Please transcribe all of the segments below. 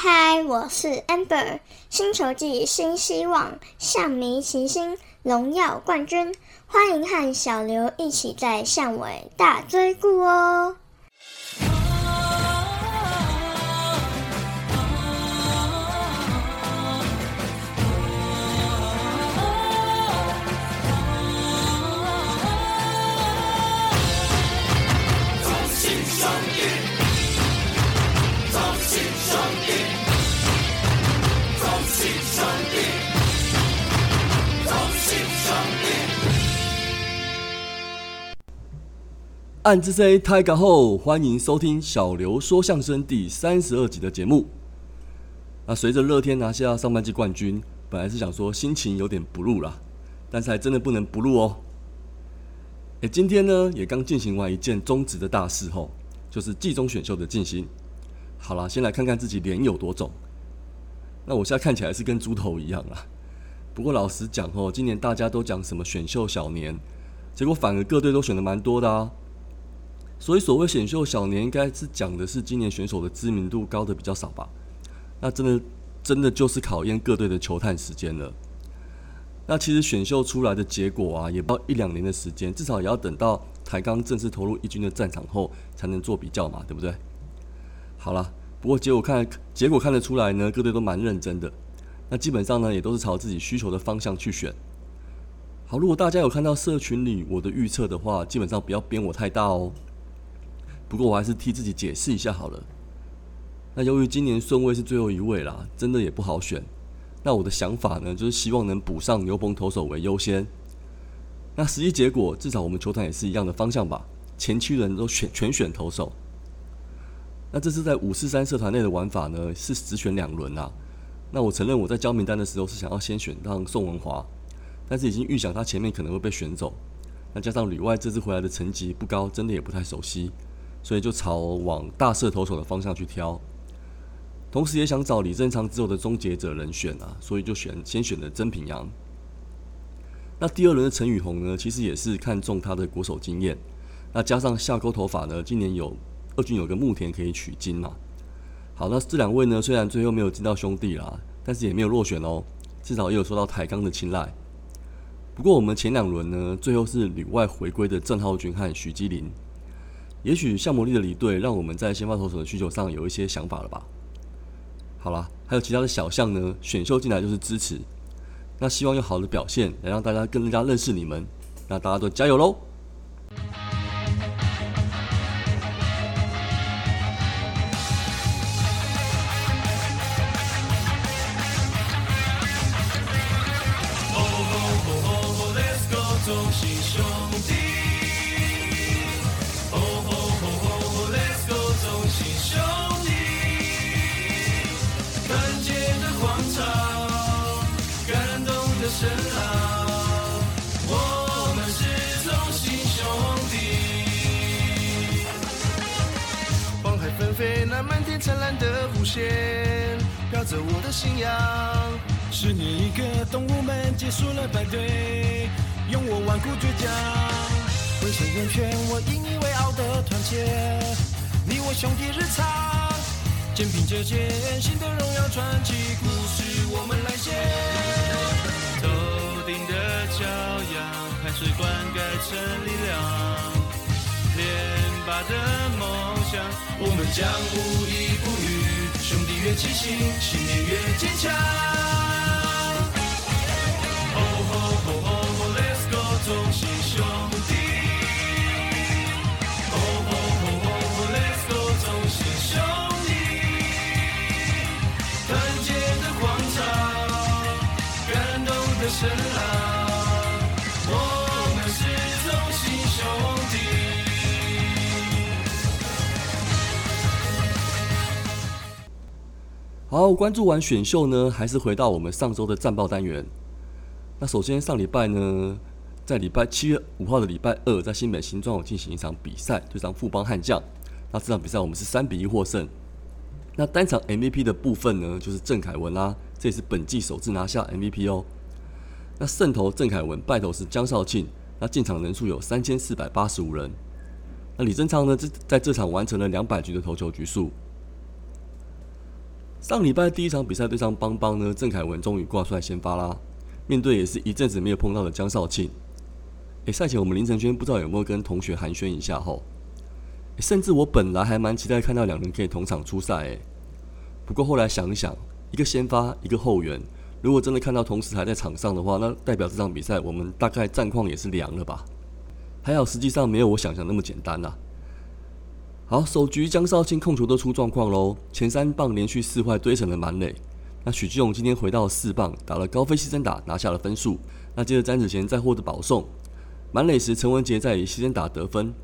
嗨，我是 Amber，星球季新希望，象迷齐星，荣耀冠军，欢迎和小刘一起在巷尾大追顾哦。暗之 C 太港后，欢迎收听小刘说相声第三十二集的节目。那随着乐天拿下上半季冠军，本来是想说心情有点不入啦，但是还真的不能不入哦。哎，今天呢也刚进行完一件中职的大事后，就是季中选秀的进行。好了，先来看看自己脸有多肿。那我现在看起来是跟猪头一样啊。不过老实讲哦，今年大家都讲什么选秀小年，结果反而各队都选的蛮多的啊。所以所谓选秀小年，应该是讲的是今年选手的知名度高的比较少吧？那真的真的就是考验各队的球探时间了。那其实选秀出来的结果啊，也不要一两年的时间，至少也要等到台钢正式投入一军的战场后，才能做比较嘛，对不对？好了，不过结果看结果看得出来呢，各队都蛮认真的。那基本上呢，也都是朝自己需求的方向去选。好，如果大家有看到社群里我的预测的话，基本上不要编我太大哦。不过我还是替自己解释一下好了。那由于今年顺位是最后一位啦，真的也不好选。那我的想法呢，就是希望能补上牛棚投手为优先。那实际结果，至少我们球团也是一样的方向吧。前七人都选全选投手。那这是在五四三社团内的玩法呢，是只选两轮啦。那我承认我在交名单的时候是想要先选上宋文华，但是已经预想他前面可能会被选走。那加上旅外这次回来的成绩不高，真的也不太熟悉。所以就朝往大射投手的方向去挑，同时也想找李正昌之后的终结者人选啊，所以就选先选的曾平阳。那第二轮的陈宇宏呢，其实也是看中他的国手经验，那加上下钩头发呢，今年有二军有个木田可以取经嘛。好，那这两位呢，虽然最后没有进到兄弟啦，但是也没有落选哦，至少也有受到台钢的青睐。不过我们前两轮呢，最后是旅外回归的郑浩君和许基林。也许夏魔力的离队，让我们在先发投手的需求上有一些想法了吧？好了，还有其他的小项呢，选秀进来就是支持，那希望有好的表现，来让大家更加认识你们，那大家都加油喽！的弧线，飘着我的信仰。十年一个，动物们结束了排队，用我顽固倔强，浑身人权，我引以为傲的团结。你我兄弟日常，肩并着肩，新的荣耀传奇故事我们来写。头顶的骄阳，汗水灌溉成力量。连霸的梦，我们将无依不语。兄弟越齐心，信念越坚强。好，关注完选秀呢，还是回到我们上周的战报单元。那首先上礼拜呢，在礼拜七月五号的礼拜二，在新北新庄有进行一场比赛，对上富邦悍将。那这场比赛我们是三比一获胜。那单场 MVP 的部分呢，就是郑凯文啦，这也是本季首次拿下 MVP 哦。那胜投郑凯文，败投是江少庆。那进场人数有三千四百八十五人。那李正昌呢，这在这场完成了两百局的投球局数。上礼拜第一场比赛对上邦邦呢，郑凯文终于挂出来先发啦。面对也是一阵子没有碰到的江少庆，诶，赛前我们林晨轩不知道有没有跟同学寒暄一下后，甚至我本来还蛮期待看到两人可以同场出赛诶。不过后来想一想，一个先发，一个后援，如果真的看到同时还在场上的话，那代表这场比赛我们大概战况也是凉了吧？还好实际上没有我想象那么简单呐。好，首局江少庆控球都出状况喽，前三棒连续四坏堆成了满垒。那许基勇今天回到四棒，打了高飞牺牲打，拿下了分数。那接着詹子贤再获得保送，满垒时陈文杰在以牺牲打得分。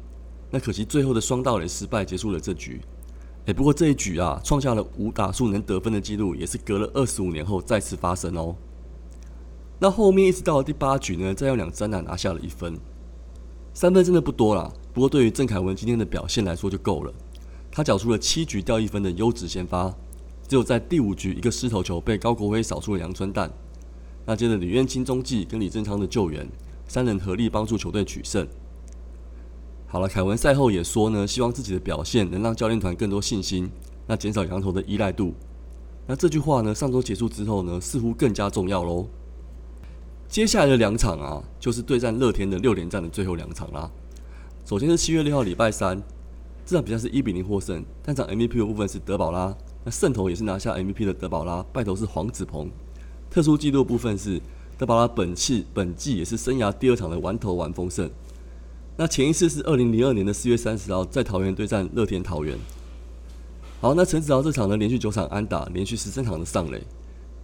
那可惜最后的双盗垒失败，结束了这局。哎，不过这一局啊，创下了五打数能得分的记录，也是隔了二十五年后再次发生哦。那后面一直到了第八局呢，再用两支打拿下了一分，三分真的不多啦。不过对于郑凯文今天的表现来说就够了，他缴出了七局掉一分的优质先发。只有在第五局，一个失头球被高国辉扫出了阳春蛋。那接着李渊清中继跟李正昌的救援，三人合力帮助球队取胜。好了，凯文赛后也说呢，希望自己的表现能让教练团更多信心，那减少羊头的依赖度。那这句话呢，上周结束之后呢，似乎更加重要喽。接下来的两场啊，就是对战乐天的六连战的最后两场啦。首先是七月六号礼拜三，这场比赛是一比零获胜，单场 MVP 的部分是德保拉。那胜投也是拿下 MVP 的德保拉，败投是黄子鹏。特殊纪录部分是德保拉本次本季也是生涯第二场的完投完丰胜。那前一次是二零零二年的四月三十号在桃园对战乐天桃园。好，那陈子豪这场呢连续九场安打，连续十三场的上垒；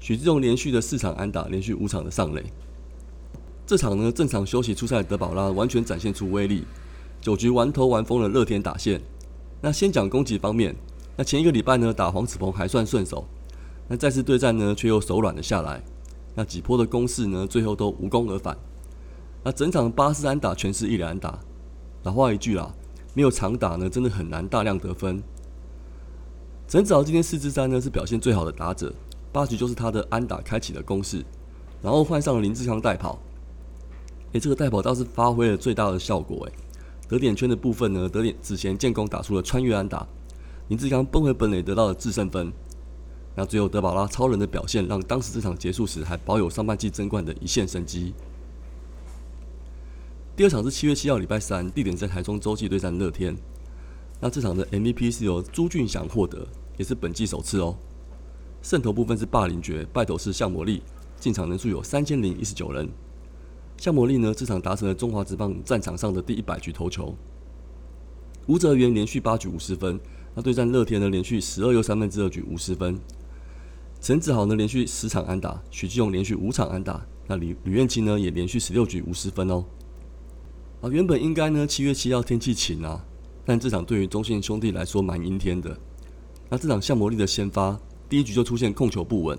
许志荣连续的四场安打，连续五场的上垒。这场呢正常休息出赛的德保拉完全展现出威力，九局玩投完封了乐天打线。那先讲攻击方面。那前一个礼拜呢，打黄子鹏还算顺手，那再次对战呢，却又手软了下来。那几波的攻势呢，最后都无功而返。那整场八四安打全是一两安打。老话一句啦，没有长打呢，真的很难大量得分。陈子豪今天四支三呢，是表现最好的打者，八局就是他的安打开启了攻势，然后换上了林志康代跑。诶，这个代跑倒是发挥了最大的效果诶，得点圈的部分呢，得点子贤建功打出了穿越安打。林志刚奔回本垒得到了制胜分，那最后德保拉超人的表现让当时这场结束时还保有上半季争冠的一线生机。第二场是七月七号礼拜三，地点在台中洲际对战乐天。那这场的 MVP 是由朱俊祥获得，也是本季首次哦。胜投部分是霸凌爵，败投是向魔力，进场人数有三千零一十九人。向魔力呢，这场达成了中华职棒战场上的第一百局投球。吴泽源连续八局五十分。那对战乐天呢，连续十二又三分之二局五十分。陈子豪呢，连续十场安打；许继勇连续五场安打。那吕吕彦清呢，也连续十六局五十分哦。啊，原本应该呢，七月七号天气晴啊，但这场对于中信兄弟来说蛮阴天的。那这场向魔力的先发，第一局就出现控球不稳，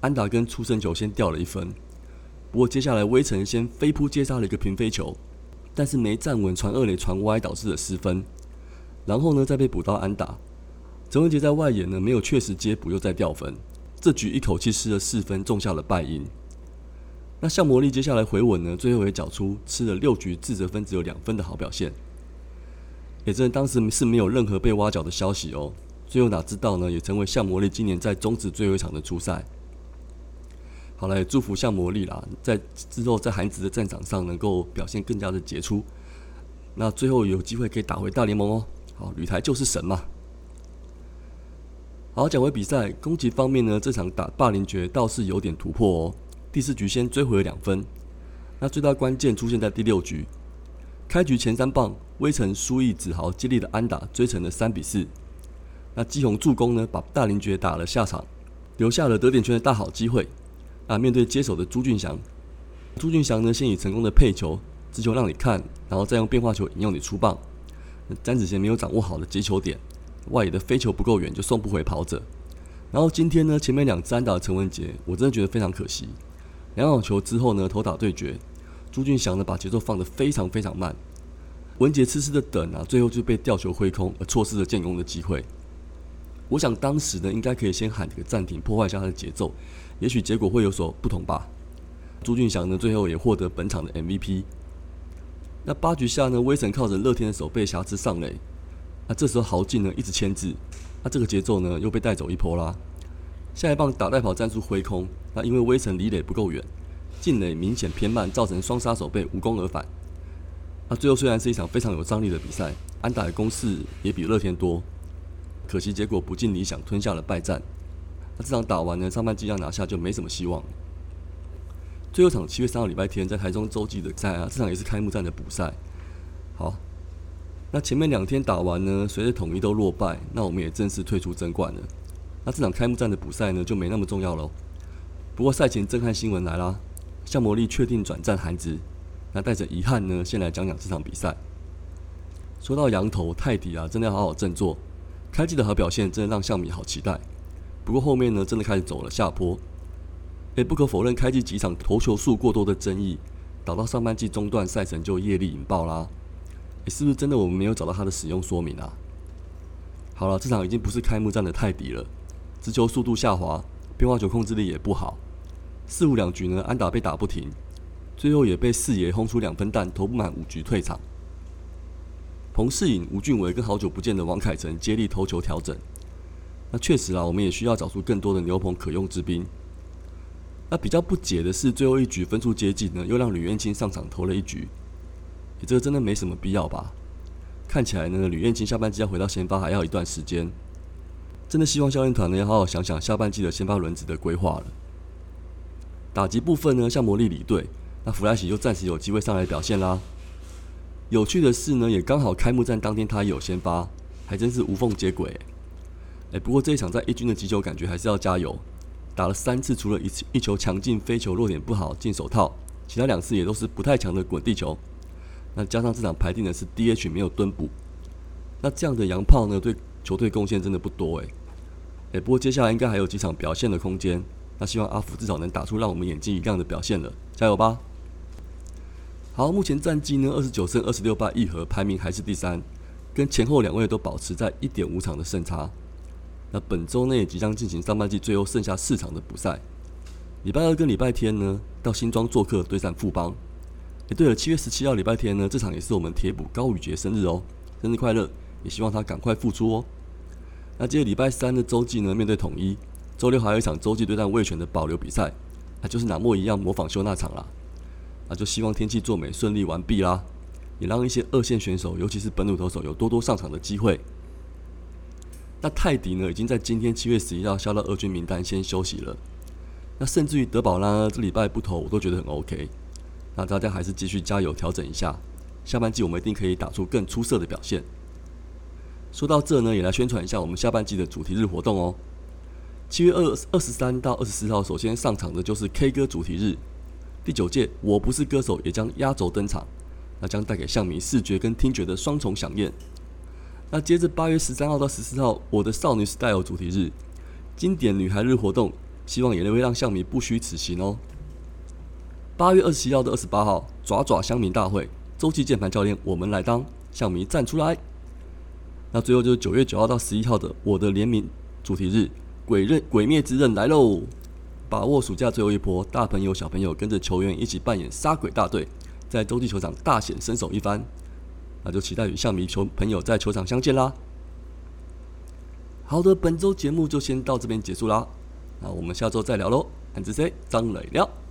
安打跟出生球先掉了一分。不过接下来威城先飞扑接杀了一个平飞球，但是没站稳传二垒传歪，导致了失分。然后呢，再被补到安打，陈文杰在外野呢没有确实接补，又再掉分，这局一口气失了四分，种下了败因。那向魔力接下来回稳呢，最后也缴出吃了六局自责分只有两分的好表现。也真的当时是没有任何被挖角的消息哦，最后哪知道呢，也成为向魔力今年在终止最后一场的初赛。好了，也祝福向魔力啦，在之后在韩职的战场上能够表现更加的杰出，那最后有机会可以打回大联盟哦。好，吕台就是神嘛。好，讲回比赛，攻击方面呢，这场打霸凌爵倒是有点突破哦。第四局先追回了两分，那最大关键出现在第六局，开局前三棒，威城苏毅子豪接力的安打追成了三比四。那基宏助攻呢，把大林爵打了下场，留下了得点圈的大好机会。啊，面对接手的朱俊祥，朱俊祥呢先以成功的配球，直球让你看，然后再用变化球引诱你出棒。詹子贤没有掌握好的接球点，外野的飞球不够远，就送不回跑者。然后今天呢，前面两支安打的陈文杰，我真的觉得非常可惜。两场球之后呢，投打对决，朱俊祥呢把节奏放得非常非常慢，文杰痴痴的等啊，最后就被吊球挥空，而错失了建功的机会。我想当时呢，应该可以先喊个暂停，破坏一下他的节奏，也许结果会有所不同吧。朱俊祥呢，最后也获得本场的 MVP。那八局下呢，威神靠着乐天的手背瑕疵上垒，那这时候豪进呢一直牵制，那这个节奏呢又被带走一波啦。下一棒打带跑战术挥空，那因为威神离垒不够远，进垒明显偏慢，造成双杀手被无功而返。那最后虽然是一场非常有张力的比赛，安打的攻势也比乐天多，可惜结果不尽理想，吞下了败战。那这场打完呢，上半季要拿下就没什么希望。最后场七月三号礼拜天在台中洲际的赛啊，这场也是开幕战的补赛。好，那前面两天打完呢，随着统一都落败，那我们也正式退出争冠了。那这场开幕战的补赛呢，就没那么重要喽。不过赛前震撼新闻来啦，向魔力确定转战韩职。那带着遗憾呢，先来讲讲这场比赛。说到羊头泰迪啊，真的要好好振作。开季的好表现，真的让象迷好期待。不过后面呢，真的开始走了下坡。也，不可否认，开季几场投球数过多的争议，导到上半季中段赛程就业力引爆啦。是不是真的我们没有找到它的使用说明啊？好了，这场已经不是开幕战的泰迪了。直球速度下滑，变化球控制力也不好。四五两局呢，安打被打不停，最后也被四爷轰出两分弹，投不满五局退场。彭世颖、吴俊伟跟好久不见的王凯成接力投球调整。那确实啊，我们也需要找出更多的牛棚可用之兵。那比较不解的是，最后一局分数接近呢，又让吕彦青上场投了一局。你这个真的没什么必要吧？看起来呢，吕彦青下半季要回到先发还要一段时间。真的希望教练团呢要好好想想下半季的先发轮值的规划了。打击部分呢，像魔力里队，那弗莱喜就暂时有机会上来表现啦。有趣的是呢，也刚好开幕战当天他也有先发，还真是无缝接轨。哎，不过这一场在一军的击球感觉还是要加油。打了三次，除了一次一球强劲飞球落点不好进手套，其他两次也都是不太强的滚地球。那加上这场排定的是 DH 没有蹲补，那这样的洋炮呢，对球队贡献真的不多诶。诶，不过接下来应该还有几场表现的空间。那希望阿福至少能打出让我们眼睛一亮的表现了，加油吧！好，目前战绩呢，二十九胜二十六败一和，排名还是第三，跟前后两位都保持在一点五场的胜差。那本周呢也即将进行上半季最后剩下四场的补赛。礼拜二跟礼拜天呢，到新庄做客对战富邦。诶，对了，七月十七号礼拜天呢，这场也是我们铁补高宇杰生日哦，生日快乐！也希望他赶快复出哦。那接着礼拜三的周记呢，面对统一，周六还有一场洲际对战卫权的保留比赛，那就是拿莫一样模仿秀那场啦。那就希望天气作美，顺利完毕啦，也让一些二线选手，尤其是本土投手有多多上场的机会。那泰迪呢，已经在今天七月十一号下到二军名单，先休息了。那甚至于德保拉呢这礼拜不投，我都觉得很 OK。那大家还是继续加油，调整一下，下半季我们一定可以打出更出色的表现。说到这呢，也来宣传一下我们下半季的主题日活动哦。七月二二十三到二十四号，首先上场的就是 K 歌主题日，第九届我不是歌手也将压轴登场，那将带给象迷视觉跟听觉的双重响应。那接着八月十三号到十四号，我的少女 style 主题日，经典女孩日活动，希望也能会让象迷不虚此行哦。八月二十七号到二十八号，爪爪乡民大会，周记键盘教练我们来当，象迷站出来。那最后就是九月九号到十一号的我的联名主题日，鬼刃鬼灭之刃来喽！把握暑假最后一波，大朋友小朋友跟着球员一起扮演杀鬼大队，在洲际球场大显身手一番。那就期待与象迷球朋友在球场相见啦。好的，本周节目就先到这边结束啦。那我们下周再聊喽。安子 C 张磊聊。